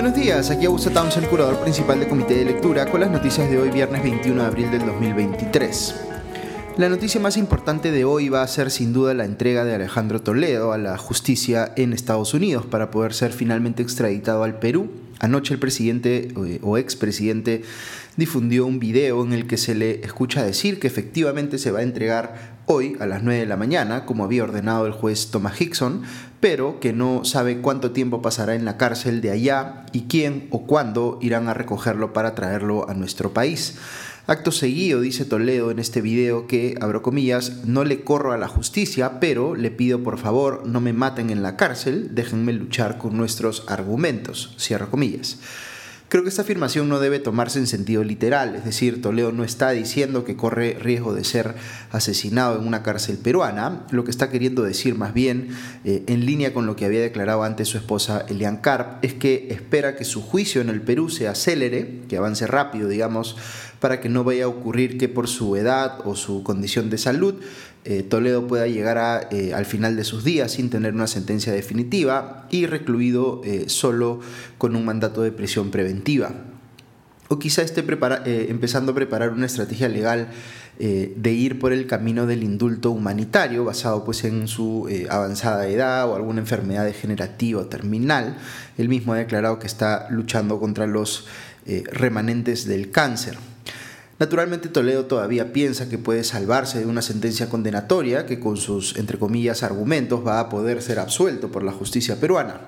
Buenos días, aquí Augusto Townsend, curador principal del Comité de Lectura, con las noticias de hoy, viernes 21 de abril del 2023. La noticia más importante de hoy va a ser sin duda la entrega de Alejandro Toledo a la justicia en Estados Unidos para poder ser finalmente extraditado al Perú. Anoche el presidente eh, o expresidente difundió un video en el que se le escucha decir que efectivamente se va a entregar hoy a las 9 de la mañana, como había ordenado el juez Thomas Hickson, pero que no sabe cuánto tiempo pasará en la cárcel de allá y quién o cuándo irán a recogerlo para traerlo a nuestro país. Acto seguido, dice Toledo en este video que, abro comillas, no le corro a la justicia, pero le pido por favor no me maten en la cárcel, déjenme luchar con nuestros argumentos, cierro comillas. Creo que esta afirmación no debe tomarse en sentido literal, es decir, Toledo no está diciendo que corre riesgo de ser asesinado en una cárcel peruana, lo que está queriendo decir más bien, eh, en línea con lo que había declarado antes su esposa Elian Karp, es que espera que su juicio en el Perú se acelere, que avance rápido, digamos, para que no vaya a ocurrir que por su edad o su condición de salud eh, Toledo pueda llegar eh, al final de sus días sin tener una sentencia definitiva y recluido eh, solo con un mandato de prisión preventiva. O quizá esté empezando a preparar una estrategia legal de ir por el camino del indulto humanitario basado pues en su avanzada edad o alguna enfermedad degenerativa o terminal. Él mismo ha declarado que está luchando contra los remanentes del cáncer. Naturalmente Toledo todavía piensa que puede salvarse de una sentencia condenatoria que con sus, entre comillas, argumentos va a poder ser absuelto por la justicia peruana.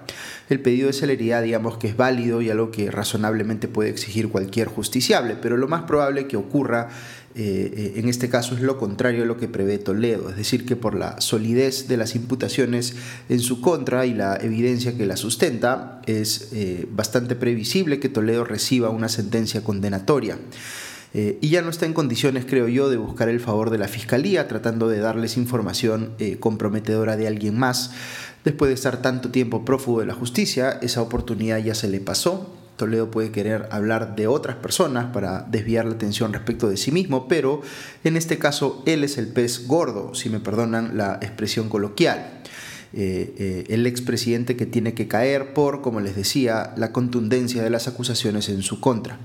El pedido de celeridad digamos que es válido y algo que razonablemente puede exigir cualquier justiciable, pero lo más probable que ocurra eh, eh, en este caso es lo contrario a lo que prevé Toledo, es decir, que por la solidez de las imputaciones en su contra y la evidencia que la sustenta, es eh, bastante previsible que Toledo reciba una sentencia condenatoria. Eh, y ya no está en condiciones, creo yo, de buscar el favor de la Fiscalía, tratando de darles información eh, comprometedora de alguien más. Después de estar tanto tiempo prófugo de la justicia, esa oportunidad ya se le pasó. Toledo puede querer hablar de otras personas para desviar la atención respecto de sí mismo, pero en este caso él es el pez gordo, si me perdonan la expresión coloquial. Eh, el expresidente que tiene que caer por, como les decía, la contundencia de las acusaciones en su contra.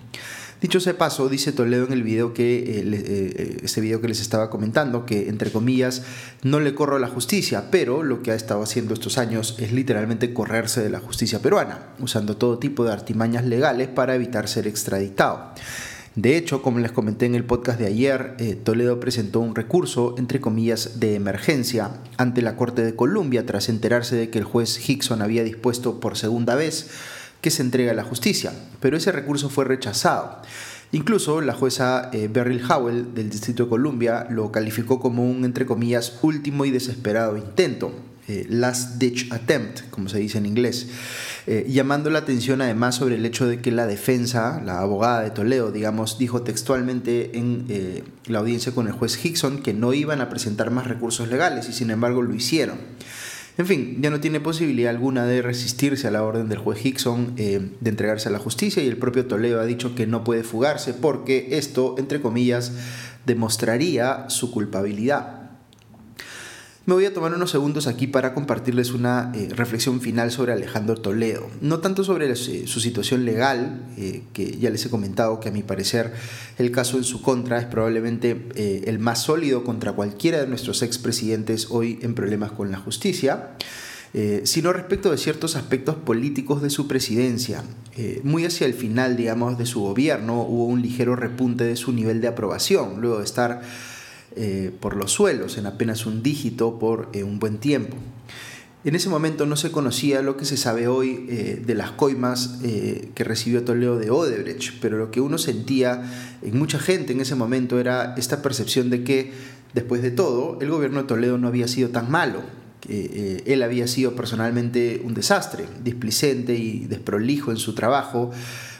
Dicho ese paso, dice Toledo en el video que, eh, eh, ese video que les estaba comentando, que entre comillas no le corro a la justicia, pero lo que ha estado haciendo estos años es literalmente correrse de la justicia peruana, usando todo tipo de artimañas legales para evitar ser extraditado. De hecho, como les comenté en el podcast de ayer, eh, Toledo presentó un recurso, entre comillas, de emergencia ante la Corte de Columbia tras enterarse de que el juez Hickson había dispuesto por segunda vez que se entrega a la justicia, pero ese recurso fue rechazado. Incluso la jueza eh, Beryl Howell del Distrito de Columbia lo calificó como un, entre comillas, último y desesperado intento, eh, last ditch attempt, como se dice en inglés, eh, llamando la atención además sobre el hecho de que la defensa, la abogada de Toledo, digamos, dijo textualmente en la audiencia con el juez Hickson que no iban a presentar más recursos legales y sin embargo lo hicieron. En fin, ya no tiene posibilidad alguna de resistirse a la orden del juez Hickson eh, de entregarse a la justicia y el propio Toledo ha dicho que no puede fugarse porque esto, entre comillas, demostraría su culpabilidad. Me voy a tomar unos segundos aquí para compartirles una eh, reflexión final sobre Alejandro Toledo. No tanto sobre eh, su situación legal, eh, que ya les he comentado que a mi parecer el caso en su contra es probablemente el más sólido contra cualquiera de nuestros expresidentes hoy en problemas con la justicia. sino respecto de ciertos aspectos políticos de su presidencia. muy hacia el final, digamos, de su gobierno hubo un ligero repunte de su nivel de aprobación, luego de estar eh, por los suelos en apenas un dígito por eh, un buen tiempo. En ese momento no se conocía lo que se sabe hoy eh, de las coimas que recibió Toledo de Odebrecht, pero lo que uno sentía en mucha gente en ese momento era esta percepción de que, después de todo, el gobierno de Toledo no había sido tan malo, que él había sido personalmente un desastre, displicente y desprolijo en su trabajo,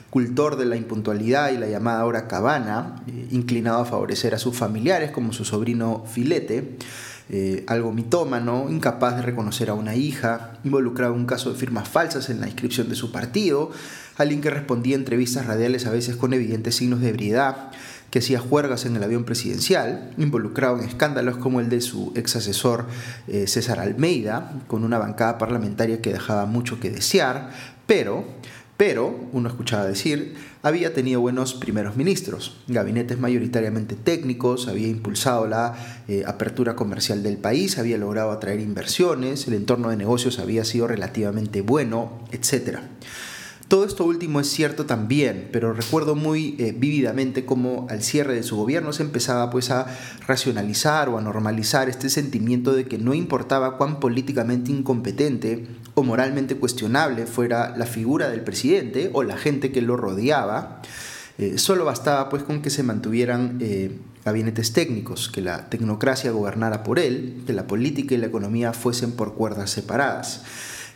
cultor de la impuntualidad y la llamada hora cabana, eh, inclinado a favorecer a sus familiares como su sobrino Filete, eh, algo mitómano, incapaz de reconocer a una hija, involucrado en un caso de firmas falsas en la inscripción de su partido, alguien que respondía a entrevistas radiales a veces con evidentes signos de ebriedad, que hacía juergas en el avión presidencial, involucrado en escándalos como el de su ex asesor eh, César Almeida, con una bancada parlamentaria que dejaba mucho que desear, pero Pero, uno escuchaba decir, había tenido buenos primeros ministros, gabinetes mayoritariamente técnicos, había impulsado la eh, apertura comercial del país, había logrado atraer inversiones, el entorno de negocios había sido relativamente bueno, etc. Todo esto último es cierto también, pero recuerdo muy eh, vívidamente cómo al cierre de su gobierno se empezaba pues a racionalizar o a normalizar este sentimiento de que no importaba cuán políticamente incompetente o moralmente cuestionable fuera la figura del presidente o la gente que lo rodeaba, eh, solo bastaba pues con que se mantuvieran eh, gabinetes técnicos, que la tecnocracia gobernara por él, que la política y la economía fuesen por cuerdas separadas.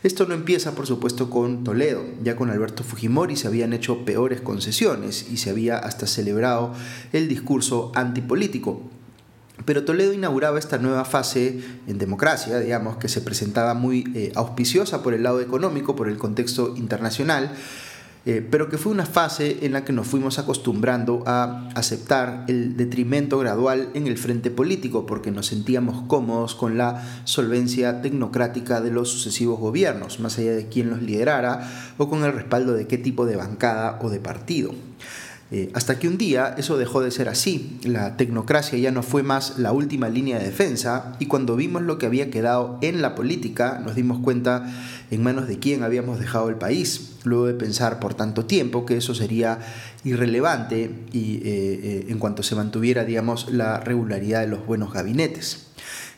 Esto no empieza, por supuesto, con Toledo. Ya con Alberto Fujimori se habían hecho peores concesiones y se había hasta celebrado el discurso antipolítico. Pero Toledo inauguraba esta nueva fase en democracia, digamos, que se presentaba muy eh, auspiciosa por el lado económico, por el contexto internacional, eh, pero que fue una fase en la que nos fuimos acostumbrando a aceptar el detrimento gradual en el frente político, porque nos sentíamos cómodos con la solvencia tecnocrática de los sucesivos gobiernos, más allá de quién los liderara o con el respaldo de qué tipo de bancada o de partido. Eh, hasta que un día eso dejó de ser así, la tecnocracia ya no fue más la última línea de defensa y cuando vimos lo que había quedado en la política nos dimos cuenta en manos de quién habíamos dejado el país, luego de pensar por tanto tiempo que eso sería irrelevante y eh, eh, en cuanto se mantuviera digamos la regularidad de los buenos gabinetes.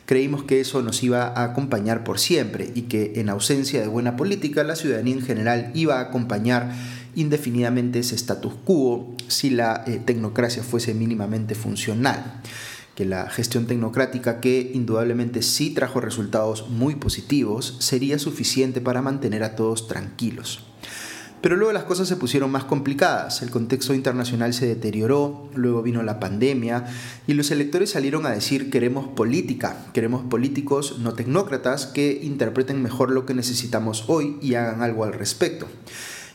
Creímos que eso nos iba a acompañar por siempre y que en ausencia de buena política la ciudadanía en general iba a acompañar indefinidamente ese status quo si la eh, tecnocracia fuese mínimamente funcional que la gestión tecnocrática, que indudablemente sí trajo resultados muy positivos, sería suficiente para mantener a todos tranquilos. Pero luego las cosas se pusieron más complicadas, el contexto internacional se deterioró, luego vino la pandemia y los electores salieron a decir queremos política, queremos políticos no tecnócratas que interpreten mejor lo que necesitamos hoy y hagan algo al respecto.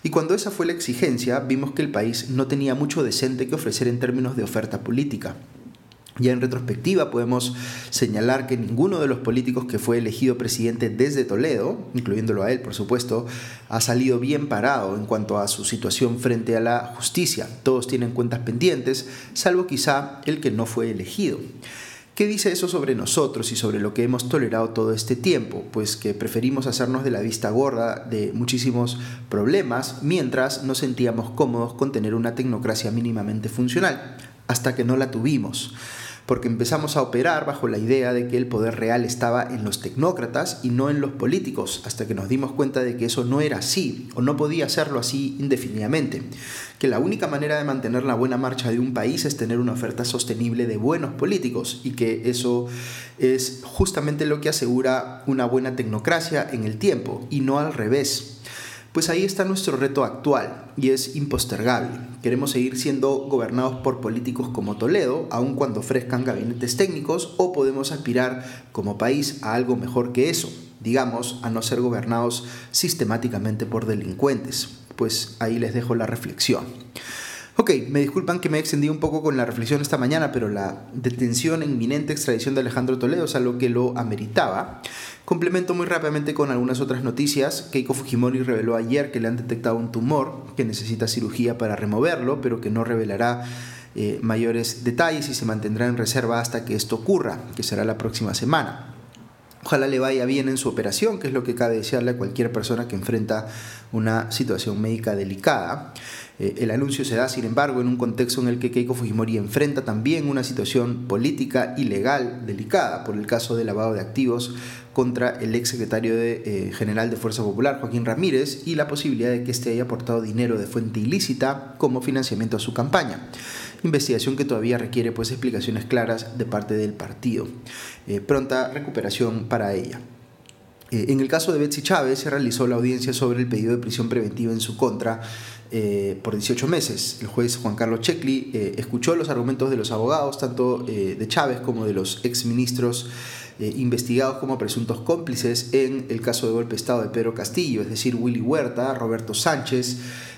Y cuando esa fue la exigencia, vimos que el país no tenía mucho decente que ofrecer en términos de oferta política. Ya en retrospectiva podemos señalar que ninguno de los políticos que fue elegido presidente desde Toledo, incluyéndolo a él por supuesto, ha salido bien parado en cuanto a su situación frente a la justicia. Todos tienen cuentas pendientes, salvo quizá el que no fue elegido. ¿Qué dice eso sobre nosotros y sobre lo que hemos tolerado todo este tiempo? Pues que preferimos hacernos de la vista gorda de muchísimos problemas mientras nos sentíamos cómodos con tener una tecnocracia mínimamente funcional, hasta que no la tuvimos porque empezamos a operar bajo la idea de que el poder real estaba en los tecnócratas y no en los políticos, hasta que nos dimos cuenta de que eso no era así, o no podía serlo así indefinidamente, que la única manera de mantener la buena marcha de un país es tener una oferta sostenible de buenos políticos, y que eso es justamente lo que asegura una buena tecnocracia en el tiempo, y no al revés. Pues ahí está nuestro reto actual y es impostergable. Queremos seguir siendo gobernados por políticos como Toledo, aun cuando ofrezcan gabinetes técnicos, o podemos aspirar como país a algo mejor que eso, digamos, a no ser gobernados sistemáticamente por delincuentes. Pues ahí les dejo la reflexión. Ok, me disculpan que me he extendido un poco con la reflexión esta mañana, pero la detención e inminente extradición de Alejandro Toledo es algo que lo ameritaba. Complemento muy rápidamente con algunas otras noticias. Keiko Fujimori reveló ayer que le han detectado un tumor que necesita cirugía para removerlo, pero que no revelará eh, mayores detalles y se mantendrá en reserva hasta que esto ocurra, que será la próxima semana. Ojalá le vaya bien en su operación, que es lo que cabe desearle a cualquier persona que enfrenta una situación médica delicada. Eh, el anuncio se da, sin embargo, en un contexto en el que Keiko Fujimori enfrenta también una situación política y legal delicada por el caso de lavado de activos contra el ex secretario de, eh, general de Fuerza Popular, Joaquín Ramírez, y la posibilidad de que éste haya aportado dinero de fuente ilícita como financiamiento a su campaña. Investigación que todavía requiere pues, explicaciones claras de parte del partido. Eh, pronta recuperación para ella. Eh, en el caso de Betsy Chávez se realizó la audiencia sobre el pedido de prisión preventiva en su contra por 18 meses. El juez Juan Carlos Checli escuchó los argumentos de los abogados, tanto de Chávez como de los exministros eh, investigados como presuntos cómplices en el caso de golpe de Estado de Pedro Castillo, es decir, Willy Huerta, Roberto Sánchez,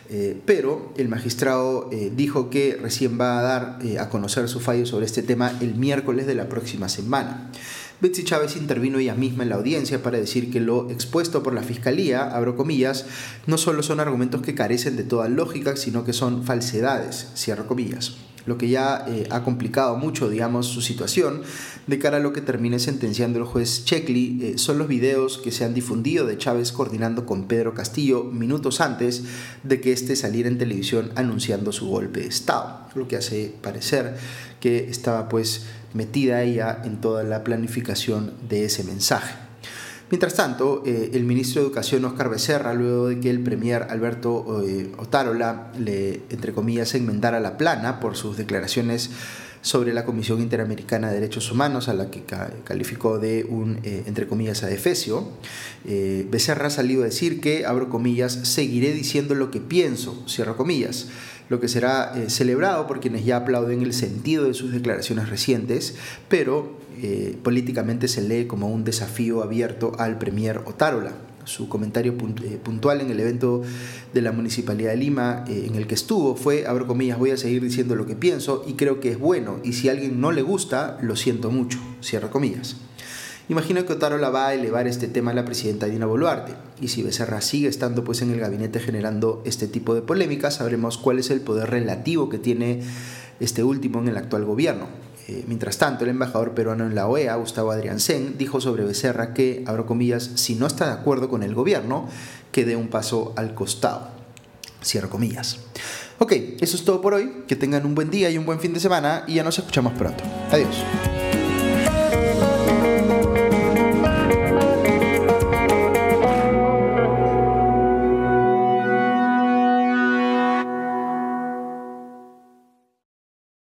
eh, pero el magistrado eh, dijo que recién va a dar a conocer su fallo sobre este tema el miércoles de la próxima semana. Betsy Chávez intervino ella misma en la audiencia para decir que lo expuesto por la fiscalía, abro comillas, no solo son argumentos que carecen de toda lógica, sino que son falsedades, cierro comillas lo que ya eh, ha complicado mucho, digamos, su situación de cara a lo que termine sentenciando el juez Checkley, eh, son los videos que se han difundido de Chávez coordinando con Pedro Castillo minutos antes de que éste saliera en televisión anunciando su golpe de Estado, lo que hace parecer que estaba pues metida ella en toda la planificación de ese mensaje. Mientras tanto, eh, el ministro de Educación, Oscar Becerra, luego de que el premier Alberto eh, Otárola le, entre comillas, enmendara la plana por sus declaraciones sobre la Comisión Interamericana de Derechos Humanos, a la que calificó de un, eh, entre comillas, adefesio, Becerra ha salido a decir que, abro comillas, seguiré diciendo lo que pienso, cierro comillas lo que será celebrado por quienes ya aplauden el sentido de sus declaraciones recientes, pero eh, políticamente se lee como un desafío abierto al Premier Otárola. Su comentario eh, puntual en el evento de la Municipalidad de Lima eh, en el que estuvo fue, abro comillas, voy a seguir diciendo lo que pienso y creo que es bueno y si a alguien no le gusta, lo siento mucho, cierro comillas. Imagino que Otárola va a elevar este tema a la presidenta Dina Boluarte y si Becerra sigue estando pues en el gabinete generando este tipo de polémicas, sabremos cuál es el poder relativo que tiene este último en el actual gobierno. Eh, mientras tanto, el embajador peruano en la OEA, Gustavo Adriansen, dijo sobre Becerra que, abro comillas, si no está de acuerdo con el gobierno, que dé un paso al costado. Cierro comillas. Ok, eso es todo por hoy. Que tengan un buen día y un buen fin de semana y ya nos escuchamos pronto. Adiós.